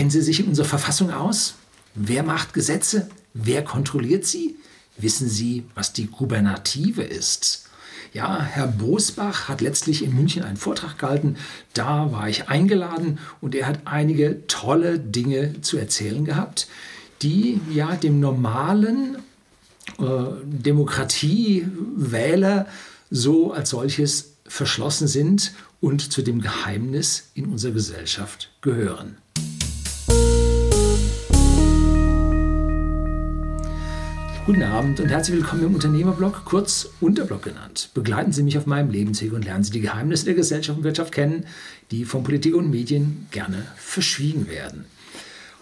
Kennen Sie sich in unserer Verfassung aus? Wer macht Gesetze? Wer kontrolliert sie? Wissen Sie, was die Gubernative ist? Ja, Herr Bosbach hat letztlich in München einen Vortrag gehalten. Da war ich eingeladen und er hat einige tolle Dinge zu erzählen gehabt, die ja dem normalen äh, Demokratiewähler so als solches verschlossen sind und zu dem Geheimnis in unserer Gesellschaft gehören. Guten Abend und herzlich willkommen im Unternehmerblog, kurz Unterblog genannt. Begleiten Sie mich auf meinem Lebensweg und lernen Sie die Geheimnisse der Gesellschaft und Wirtschaft kennen, die von Politik und Medien gerne verschwiegen werden.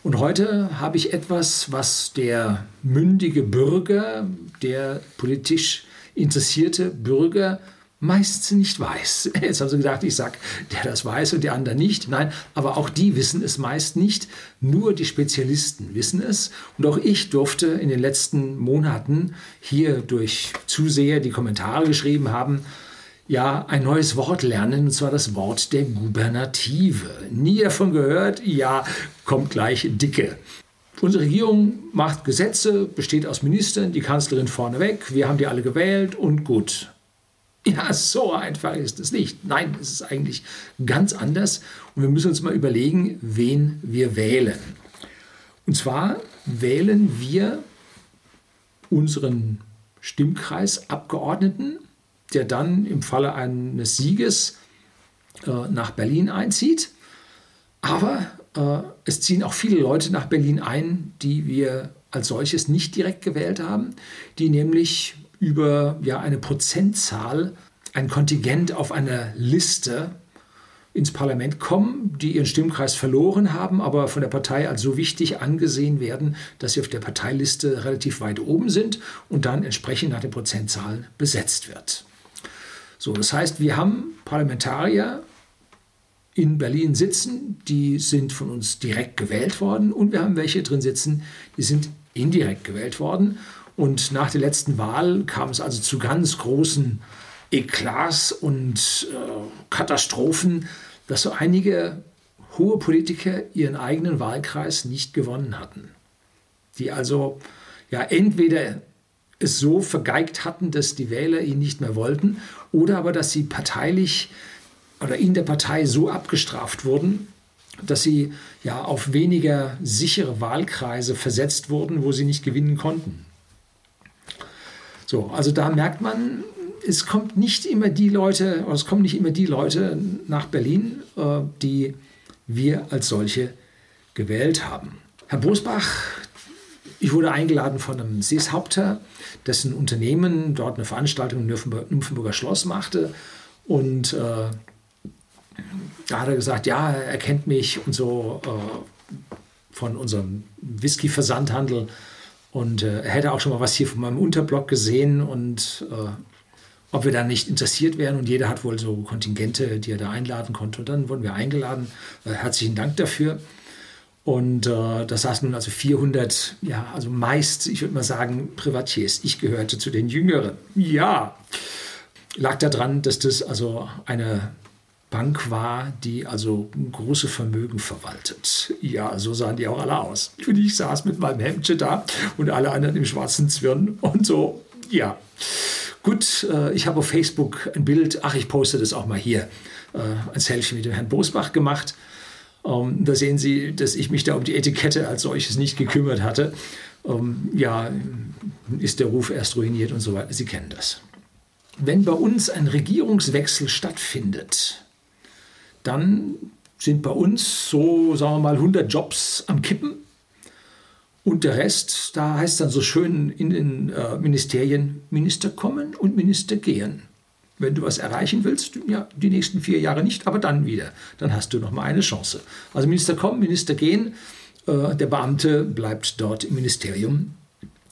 Und heute habe ich etwas, was der mündige Bürger, der politisch interessierte Bürger meist nicht weiß. Jetzt haben sie gedacht, ich sage, der das weiß und die anderen nicht. Nein, aber auch die wissen es meist nicht. Nur die Spezialisten wissen es. Und auch ich durfte in den letzten Monaten hier durch Zuseher, die Kommentare geschrieben haben, ja, ein neues Wort lernen, und zwar das Wort der Gubernative. Nie davon gehört, ja, kommt gleich dicke. Unsere Regierung macht Gesetze, besteht aus Ministern, die Kanzlerin vorneweg, wir haben die alle gewählt und gut. Ja, so einfach ist es nicht. Nein, es ist eigentlich ganz anders. Und wir müssen uns mal überlegen, wen wir wählen. Und zwar wählen wir unseren Stimmkreisabgeordneten, der dann im Falle eines Sieges äh, nach Berlin einzieht. Aber äh, es ziehen auch viele Leute nach Berlin ein, die wir als solches nicht direkt gewählt haben, die nämlich über ja, eine Prozentzahl, ein Kontingent auf einer Liste ins Parlament kommen, die ihren Stimmkreis verloren haben, aber von der Partei als so wichtig angesehen werden, dass sie auf der Parteiliste relativ weit oben sind und dann entsprechend nach den Prozentzahlen besetzt wird. So, das heißt, wir haben Parlamentarier in Berlin sitzen, die sind von uns direkt gewählt worden und wir haben welche drin sitzen, die sind indirekt gewählt worden. Und nach der letzten Wahl kam es also zu ganz großen Eklats und äh, Katastrophen, dass so einige hohe Politiker ihren eigenen Wahlkreis nicht gewonnen hatten. Die also ja entweder es so vergeigt hatten, dass die Wähler ihn nicht mehr wollten, oder aber dass sie parteilich oder in der Partei so abgestraft wurden, dass sie ja auf weniger sichere Wahlkreise versetzt wurden, wo sie nicht gewinnen konnten. So, also da merkt man, es kommt nicht immer die Leute, es kommen nicht immer die Leute nach Berlin, äh, die wir als solche gewählt haben. Herr Bosbach, ich wurde eingeladen von einem Seeshaupter, dessen Unternehmen dort eine Veranstaltung im Nymphenburger Schloss machte. Und äh, da hat er gesagt, ja, er kennt mich und so äh, von unserem Whisky-Versandhandel und äh, er hätte auch schon mal was hier von meinem Unterblock gesehen und äh, ob wir da nicht interessiert wären. Und jeder hat wohl so Kontingente, die er da einladen konnte. Und dann wurden wir eingeladen. Äh, herzlichen Dank dafür. Und äh, da saßen nun also 400, ja, also meist, ich würde mal sagen, Privatiers. Ich gehörte zu den Jüngeren. Ja, lag daran, dass das also eine Bank war, die also große Vermögen verwaltet. Ja, so sahen die auch alle aus. Und ich saß mit meinem Hemdchen da und alle anderen im schwarzen Zwirn und so, ja. Gut, äh, ich habe auf Facebook ein Bild, ach, ich poste das auch mal hier, äh, ein Selfie mit dem Herrn Bosbach gemacht. Ähm, da sehen Sie, dass ich mich da um die Etikette als solches nicht gekümmert hatte. Ähm, ja, ist der Ruf erst ruiniert und so weiter. Sie kennen das. Wenn bei uns ein Regierungswechsel stattfindet, dann sind bei uns so, sagen wir mal, 100 Jobs am Kippen. Und der Rest, da heißt es dann so schön in den äh, Ministerien, Minister kommen und Minister gehen. Wenn du was erreichen willst, ja, die nächsten vier Jahre nicht, aber dann wieder. Dann hast du noch mal eine Chance. Also Minister kommen, Minister gehen. Äh, der Beamte bleibt dort im Ministerium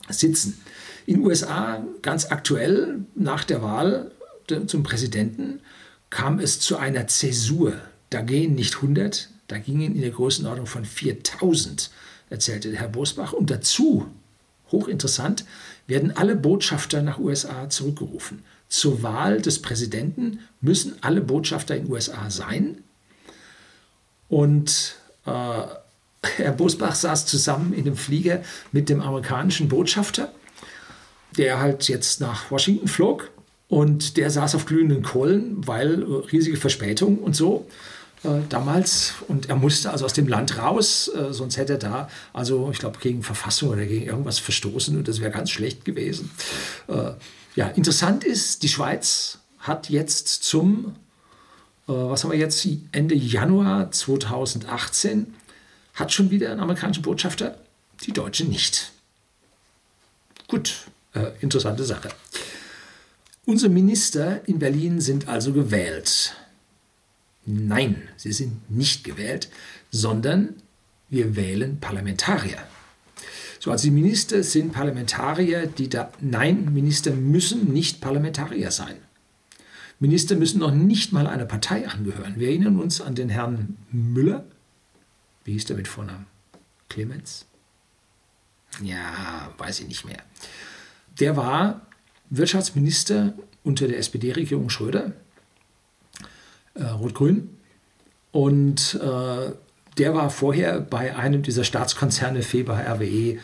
sitzen. In den USA ganz aktuell nach der Wahl zum Präsidenten kam es zu einer Zäsur. Da gehen nicht 100, da gingen in der Größenordnung von 4000, erzählte Herr Bosbach. Und dazu, hochinteressant, werden alle Botschafter nach USA zurückgerufen. Zur Wahl des Präsidenten müssen alle Botschafter in USA sein. Und äh, Herr Bosbach saß zusammen in dem Flieger mit dem amerikanischen Botschafter, der halt jetzt nach Washington flog. Und der saß auf glühenden Kohlen, weil riesige Verspätung und so äh, damals. Und er musste also aus dem Land raus, äh, sonst hätte er da, also ich glaube, gegen Verfassung oder gegen irgendwas verstoßen und das wäre ganz schlecht gewesen. Äh, ja, interessant ist, die Schweiz hat jetzt zum, äh, was haben wir jetzt, Ende Januar 2018, hat schon wieder einen amerikanischen Botschafter, die Deutsche nicht. Gut, äh, interessante Sache. Unsere Minister in Berlin sind also gewählt. Nein, sie sind nicht gewählt, sondern wir wählen Parlamentarier. So, also die Minister sind Parlamentarier, die da. Nein, Minister müssen nicht Parlamentarier sein. Minister müssen noch nicht mal einer Partei angehören. Wir erinnern uns an den Herrn Müller. Wie hieß der mit Vornamen? Clemens? Ja, weiß ich nicht mehr. Der war Wirtschaftsminister unter der SPD-Regierung Schröder äh, Rot-Grün. Und äh, der war vorher bei einem dieser Staatskonzerne, Feber, RWE, äh,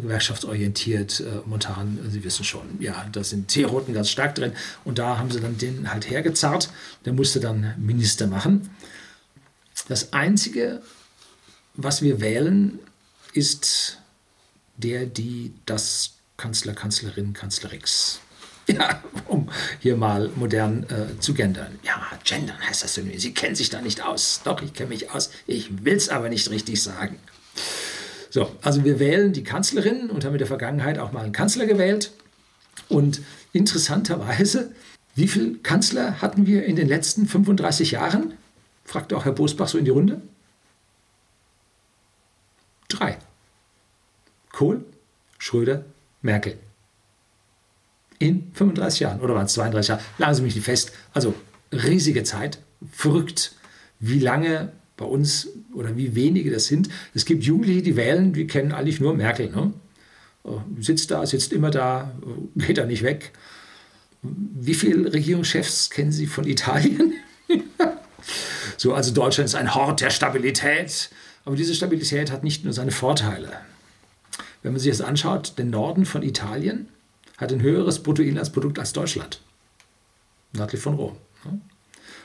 gewerkschaftsorientiert, äh, Montan, Sie wissen schon, ja, da sind T-Roten ganz stark drin. Und da haben sie dann den halt hergezarrt. Der musste dann Minister machen. Das Einzige, was wir wählen, ist der, die, das Kanzler, Kanzlerin, Kanzlerix. Ja, um hier mal modern äh, zu gendern. Ja, gendern heißt das so. Sie kennen sich da nicht aus. Doch, ich kenne mich aus. Ich will es aber nicht richtig sagen. So, also wir wählen die Kanzlerin und haben in der Vergangenheit auch mal einen Kanzler gewählt. Und interessanterweise, wie viele Kanzler hatten wir in den letzten 35 Jahren? Fragte auch Herr Bosbach so in die Runde. Drei. Kohl, Schröder, Merkel in 35 Jahren oder waren es 32 Jahre? Lagen Sie mich nicht fest. Also riesige Zeit, verrückt, wie lange bei uns oder wie wenige das sind. Es gibt Jugendliche, die wählen, die kennen eigentlich nur Merkel. Ne? Äh, sitzt da, sitzt immer da, geht da nicht weg. Wie viele Regierungschefs kennen Sie von Italien? so, also Deutschland ist ein Hort der Stabilität. Aber diese Stabilität hat nicht nur seine Vorteile. Wenn man sich das anschaut, den Norden von Italien, hat ein höheres Bruttoinlandsprodukt als Deutschland. Nördlich von Rom.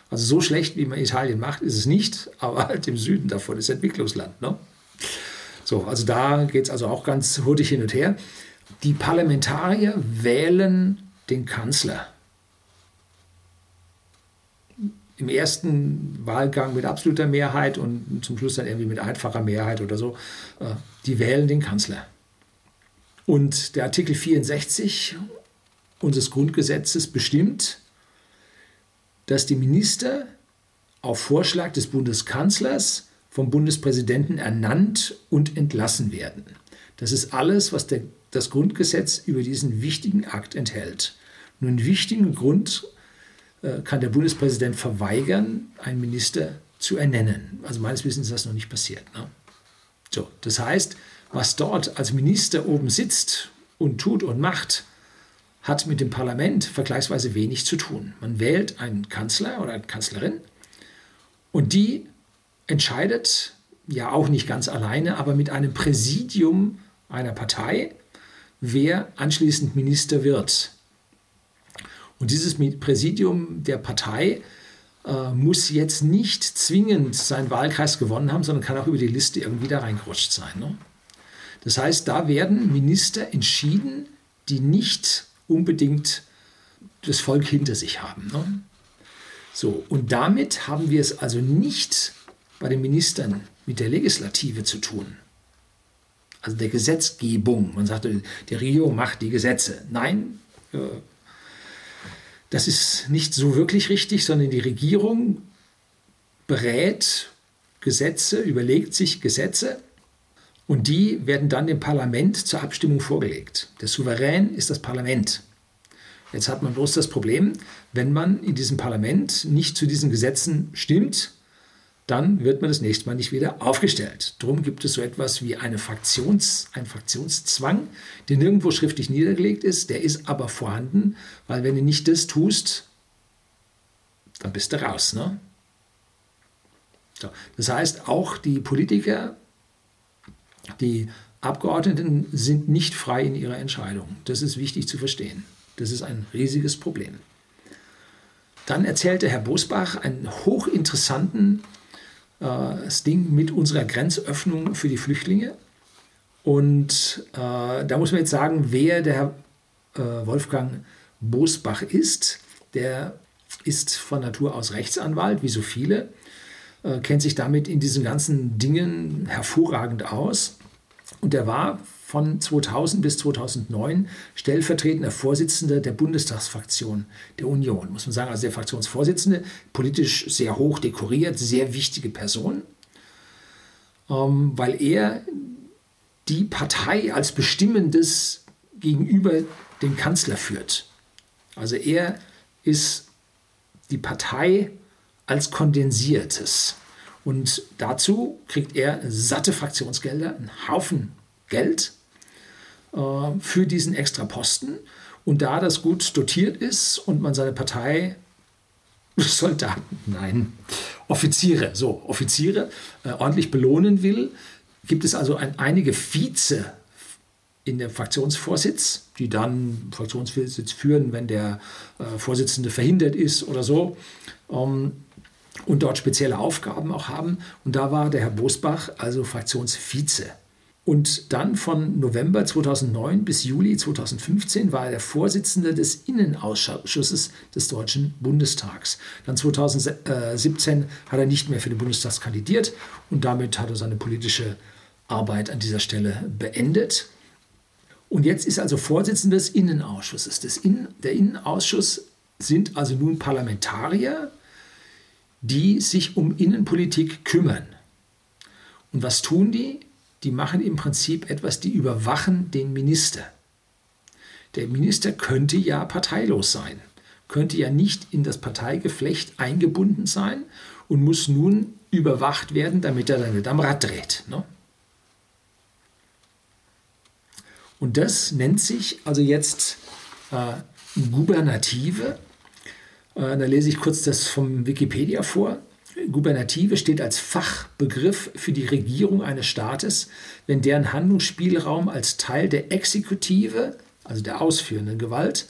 Also so schlecht, wie man Italien macht, ist es nicht, aber halt im Süden davon ist Entwicklungsland. Ne? So, also da geht es also auch ganz hurtig hin und her. Die Parlamentarier wählen den Kanzler. Im ersten Wahlgang mit absoluter Mehrheit und zum Schluss dann irgendwie mit einfacher Mehrheit oder so. Äh, die wählen den Kanzler. Und der Artikel 64 unseres Grundgesetzes bestimmt, dass die Minister auf Vorschlag des Bundeskanzlers vom Bundespräsidenten ernannt und entlassen werden. Das ist alles, was der, das Grundgesetz über diesen wichtigen Akt enthält. Nur einen wichtigen Grund äh, kann der Bundespräsident verweigern, einen Minister zu ernennen. Also meines Wissens ist das noch nicht passiert. Ne? So, das heißt, was dort als Minister oben sitzt und tut und macht, hat mit dem Parlament vergleichsweise wenig zu tun. Man wählt einen Kanzler oder eine Kanzlerin und die entscheidet, ja auch nicht ganz alleine, aber mit einem Präsidium einer Partei, wer anschließend Minister wird. Und dieses Präsidium der Partei äh, muss jetzt nicht zwingend seinen Wahlkreis gewonnen haben, sondern kann auch über die Liste irgendwie da reingerutscht sein. Ne? Das heißt, da werden Minister entschieden, die nicht unbedingt das Volk hinter sich haben. Ne? So, und damit haben wir es also nicht bei den Ministern mit der Legislative zu tun. Also der Gesetzgebung. Man sagt, der Regierung macht die Gesetze. Nein, äh, das ist nicht so wirklich richtig, sondern die Regierung berät Gesetze, überlegt sich Gesetze und die werden dann dem Parlament zur Abstimmung vorgelegt. Der Souverän ist das Parlament. Jetzt hat man bloß das Problem, wenn man in diesem Parlament nicht zu diesen Gesetzen stimmt, dann wird man das nächste Mal nicht wieder aufgestellt. Darum gibt es so etwas wie eine Fraktions, einen Fraktionszwang, der nirgendwo schriftlich niedergelegt ist, der ist aber vorhanden, weil wenn du nicht das tust, dann bist du raus. Ne? So, das heißt, auch die Politiker Die Abgeordneten sind nicht frei in ihrer Entscheidung. Das ist wichtig zu verstehen. Das ist ein riesiges Problem. Dann erzählte Herr Bosbach einen hochinteressanten äh, Ding mit unserer Grenzöffnung für die Flüchtlinge. Und äh, da muss man jetzt sagen, wer der Herr äh, Wolfgang Bosbach ist. Der ist von Natur aus Rechtsanwalt, wie so viele, äh, kennt sich damit in diesen ganzen Dingen hervorragend aus. Und der war von 2000 bis 2009 stellvertretender Vorsitzender der Bundestagsfraktion der Union, muss man sagen, also der Fraktionsvorsitzende, politisch sehr hoch dekoriert, sehr wichtige Person, ähm, weil er die Partei als bestimmendes gegenüber dem Kanzler führt. Also er ist die Partei als kondensiertes. Und dazu kriegt er satte Fraktionsgelder, einen Haufen Geld äh, für diesen extra Posten. Und da das gut dotiert ist und man seine Partei Soldaten, nein, Offiziere, so, Offiziere äh, ordentlich belohnen will, gibt es also ein, einige Vize in dem Fraktionsvorsitz, die dann Fraktionsvorsitz führen, wenn der äh, Vorsitzende verhindert ist oder so. Ähm, und dort spezielle Aufgaben auch haben. Und da war der Herr Bosbach also Fraktionsvize. Und dann von November 2009 bis Juli 2015 war er der Vorsitzende des Innenausschusses des Deutschen Bundestags. Dann 2017 hat er nicht mehr für den Bundestag kandidiert und damit hat er seine politische Arbeit an dieser Stelle beendet. Und jetzt ist also Vorsitzender des Innenausschusses. Das Innen, der Innenausschuss sind also nun Parlamentarier, die sich um Innenpolitik kümmern. Und was tun die? die machen im Prinzip etwas, die überwachen den Minister. Der Minister könnte ja parteilos sein, könnte ja nicht in das Parteigeflecht eingebunden sein und muss nun überwacht werden, damit er dann nicht am Rad dreht. Ne? Und das nennt sich also jetzt äh, Gubernative. Äh, da lese ich kurz das vom Wikipedia vor. Gubernative steht als Fachbegriff für die Regierung eines Staates, wenn deren Handlungsspielraum als Teil der Exekutive, also der ausführenden Gewalt,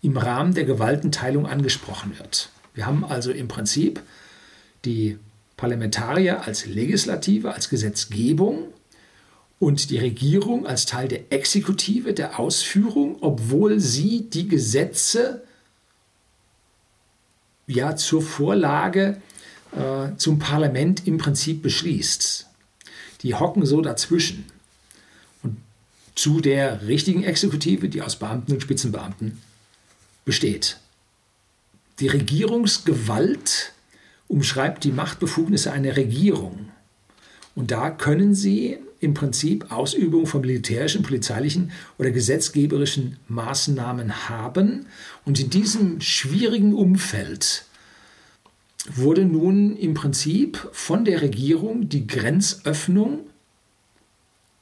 im Rahmen der Gewaltenteilung angesprochen wird. Wir haben also im Prinzip die Parlamentarier als Legislative, als Gesetzgebung und die Regierung als Teil der Exekutive, der Ausführung, obwohl sie die Gesetze ja zur Vorlage äh, zum Parlament im Prinzip beschließt. Die hocken so dazwischen. Und zu der richtigen Exekutive, die aus Beamten und Spitzenbeamten besteht. Die Regierungsgewalt umschreibt die Machtbefugnisse einer Regierung. Und da können sie im Prinzip Ausübung von militärischen, polizeilichen oder gesetzgeberischen Maßnahmen haben. Und in diesem schwierigen Umfeld wurde nun im Prinzip von der Regierung die Grenzöffnung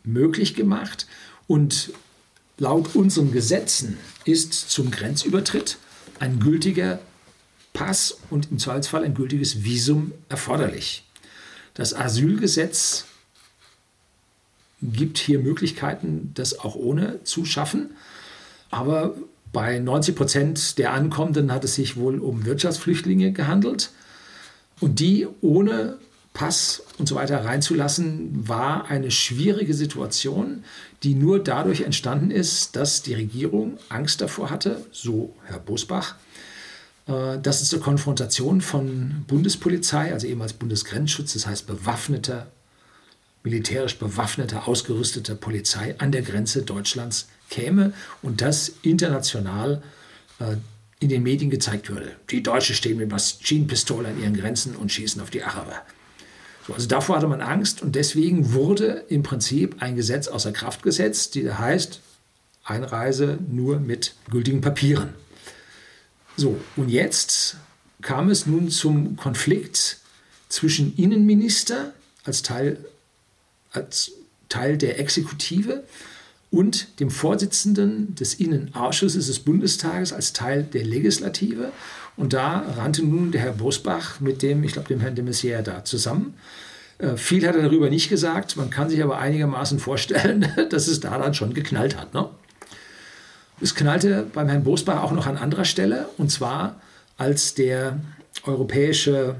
möglich gemacht und laut unseren Gesetzen ist zum Grenzübertritt ein gültiger Pass und im Zweifelsfall ein gültiges Visum erforderlich. Das Asylgesetz gibt hier Möglichkeiten, das auch ohne zu schaffen, aber bei 90 Prozent der Ankommenden hat es sich wohl um Wirtschaftsflüchtlinge gehandelt. Und die ohne Pass und so weiter reinzulassen, war eine schwierige Situation, die nur dadurch entstanden ist, dass die Regierung Angst davor hatte, so Herr Bosbach, äh, dass es zur Konfrontation von Bundespolizei, also ehemals Bundesgrenzschutz, das heißt bewaffneter, militärisch bewaffneter, ausgerüsteter Polizei an der Grenze Deutschlands käme und das international äh, in den Medien gezeigt würde. Die Deutschen stehen mit Maschinenpistolen an ihren Grenzen und schießen auf die Araber. So, also davor hatte man Angst und deswegen wurde im Prinzip ein Gesetz außer Kraft gesetzt, die heißt Einreise nur mit gültigen Papieren. So, und jetzt kam es nun zum Konflikt zwischen Innenminister als Teil, als Teil der Exekutive und dem Vorsitzenden des Innenausschusses des Bundestages als Teil der Legislative. Und da rannte nun der Herr Bosbach mit dem, ich glaube, dem Herrn de Maizière da zusammen. Äh, viel hat er darüber nicht gesagt. Man kann sich aber einigermaßen vorstellen, dass es daran schon geknallt hat. Ne? Es knallte beim Herrn Bosbach auch noch an anderer Stelle, und zwar als der Europäische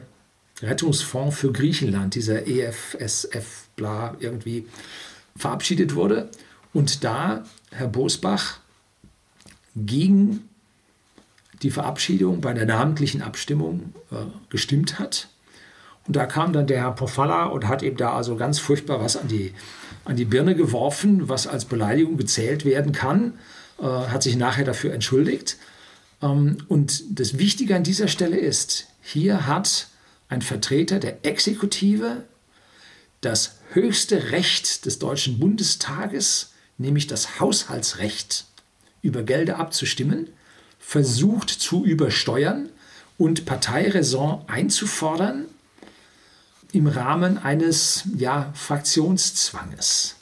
Rettungsfonds für Griechenland, dieser EFSF, bla, irgendwie verabschiedet wurde. Und da Herr Bosbach gegen die Verabschiedung bei der namentlichen Abstimmung äh, gestimmt hat. Und da kam dann der Herr Pofalla und hat ihm da also ganz furchtbar was an die, an die Birne geworfen, was als Beleidigung gezählt werden kann, äh, hat sich nachher dafür entschuldigt. Ähm, und das Wichtige an dieser Stelle ist, hier hat ein Vertreter der Exekutive das höchste Recht des Deutschen Bundestages, nämlich das Haushaltsrecht, über Gelder abzustimmen, versucht zu übersteuern und Parteiräson einzufordern im Rahmen eines ja, Fraktionszwanges.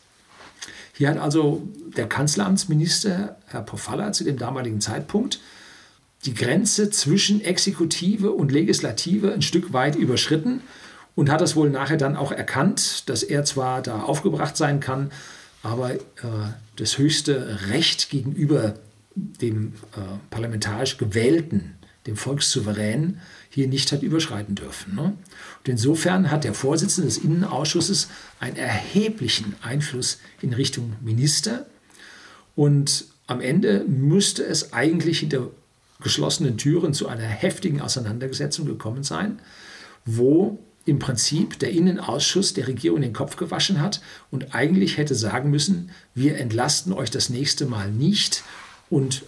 Hier hat also der Kanzleramtsminister, Herr Pofalla, zu dem damaligen Zeitpunkt die Grenze zwischen Exekutive und Legislative ein Stück weit überschritten und hat das wohl nachher dann auch erkannt, dass er zwar da aufgebracht sein kann, aber äh, das höchste Recht gegenüber dem äh, parlamentarisch gewählten, dem Volkssouverän, hier nicht hat überschreiten dürfen. Ne? Und insofern hat der Vorsitzende des Innenausschusses einen erheblichen Einfluss in Richtung Minister. Und am Ende müsste es eigentlich hinter geschlossenen Türen zu einer heftigen Auseinandersetzung gekommen sein, wo im Prinzip der Innenausschuss der Regierung den Kopf gewaschen hat und eigentlich hätte sagen müssen, wir entlasten euch das nächste Mal nicht und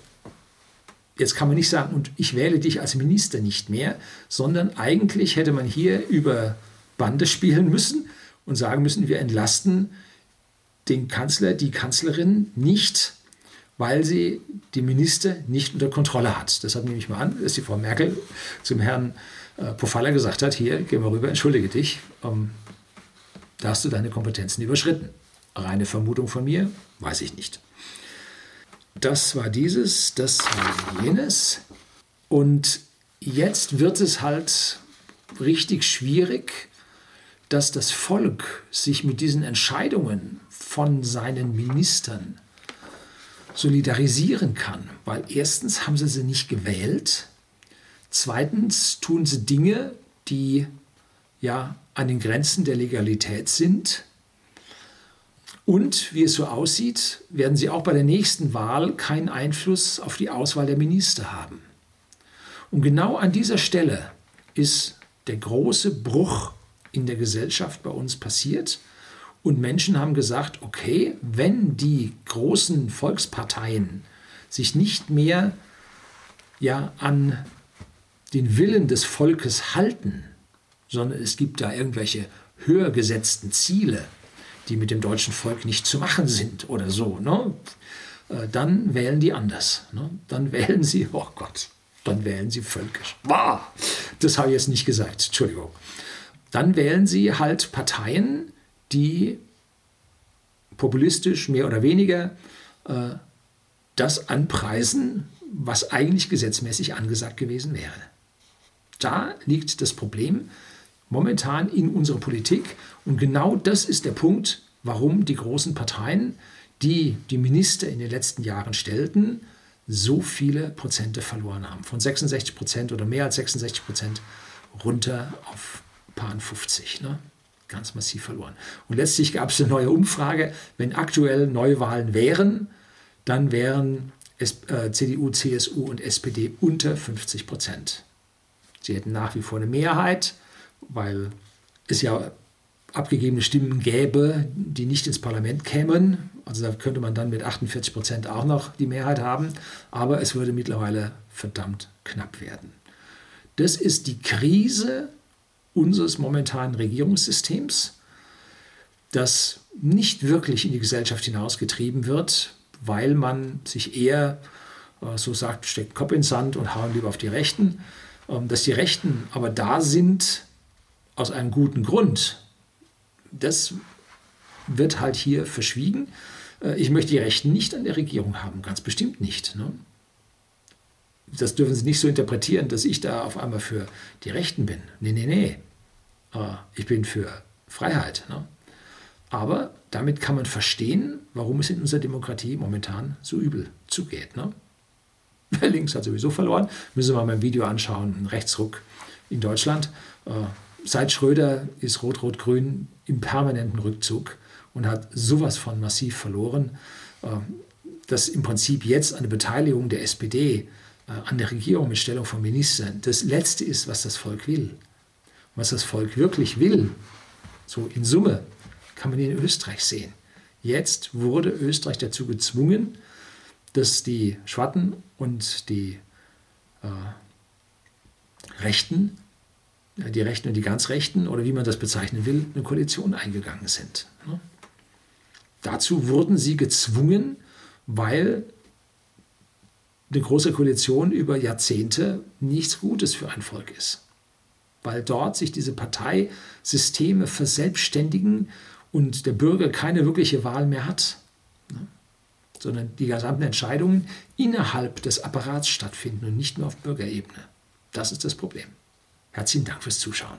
jetzt kann man nicht sagen, und ich wähle dich als Minister nicht mehr, sondern eigentlich hätte man hier über Bande spielen müssen und sagen müssen, wir entlasten den Kanzler, die Kanzlerin nicht weil sie die Minister nicht unter Kontrolle hat. Deshalb nehme ich mal an, dass die Frau Merkel zum Herrn äh, Pofalla gesagt hat, hier, geh mal rüber, entschuldige dich, ähm, da hast du deine Kompetenzen überschritten. Reine Vermutung von mir, weiß ich nicht. Das war dieses, das war jenes. Und jetzt wird es halt richtig schwierig, dass das Volk sich mit diesen Entscheidungen von seinen Ministern solidarisieren kann. Weil erstens haben sie sie nicht gewählt, zweitens tun sie Dinge, die ja an den Grenzen der Legalität sind. Und wie es so aussieht, werden sie auch bei der nächsten Wahl keinen Einfluss auf die Auswahl der Minister haben. Und genau an dieser Stelle ist der große Bruch in der Gesellschaft bei uns passiert. Und Menschen haben gesagt, okay, wenn die großen Volksparteien sich nicht mehr ja, an den Willen des Volkes halten, sondern es gibt da irgendwelche höher gesetzten Ziele, die mit dem deutschen Volk nicht zu machen sind oder so, ne? Äh, dann wählen die anders. Ne? Dann wählen sie, oh Gott, dann wählen sie völkisch. Wow, das habe ich jetzt nicht gesagt, Entschuldigung. Dann wählen sie halt Parteien, die populistisch mehr oder weniger äh, das anpreisen, was eigentlich gesetzmäßig angesagt gewesen wäre. Da liegt das Problem momentan in unserer Politik und genau das ist der Punkt, warum die großen Parteien, die die Minister in den letzten Jahren stellten, so viele Prozente verloren haben. Von 66 Prozent oder mehr als 66 Prozent runter auf paar 50. Ne? ganz massiv verloren. Und letztlich gab es eine neue Umfrage. Wenn aktuell Neuwahlen wären, dann wären es, äh, CDU, CSU und SPD unter 50 Prozent. Sie hätten nach wie vor eine Mehrheit, weil es ja abgegebene Stimmen gäbe, die nicht ins Parlament kämen. Also da könnte man dann mit 48 Prozent auch noch die Mehrheit haben. Aber es würde mittlerweile verdammt knapp werden. Das ist die Krise unseres momentanen Regierungssystems, das nicht wirklich in die Gesellschaft hinausgetrieben wird, weil man sich eher, äh, so sagt, steckt Kopf in Sand und hauen lieber auf die Rechten, dass die Rechten aber da sind aus einem guten Grund. Das wird halt hier verschwiegen. Äh, ich möchte die Rechten nicht an der Regierung haben, ganz bestimmt nicht. Ne? Das dürfen Sie nicht so interpretieren, dass ich da auf einmal für die Rechten bin. Nee, nee, nee. Ich bin für Freiheit. Ne? Aber damit kann man verstehen, warum es in unserer Demokratie momentan so übel zugeht. Ne? Links hat sowieso verloren. Müssen wir mal mein Video anschauen, ein Rechtsruck in Deutschland. Äh, seit Schröder ist Rot-Rot-Grün im permanenten Rückzug und hat sowas von massiv verloren, äh, dass im Prinzip jetzt eine Beteiligung der SPD äh, an der Regierung mit Stellung von Ministern das Letzte ist, was das Volk will. was das Volk wirklich will, so in Summe, kann man in Österreich sehen. Jetzt wurde Österreich dazu gezwungen, dass die Schwatten und die äh, Rechten, die Rechten und die ganz Rechten oder wie man das bezeichnen will, eine Koalition eingegangen sind. Ne? Dazu wurden sie gezwungen, weil eine große Koalition über Jahrzehnte nichts Gutes für ein Volk ist. Weil dort sich diese Parteisysteme verselbstständigen und der Bürger keine wirkliche Wahl mehr hat? Sondern die gesamten Entscheidungen innerhalb des Apparats stattfinden und nicht nur auf Bürgerebene. Das ist das Problem. Herzlichen Dank fürs Zuschauen.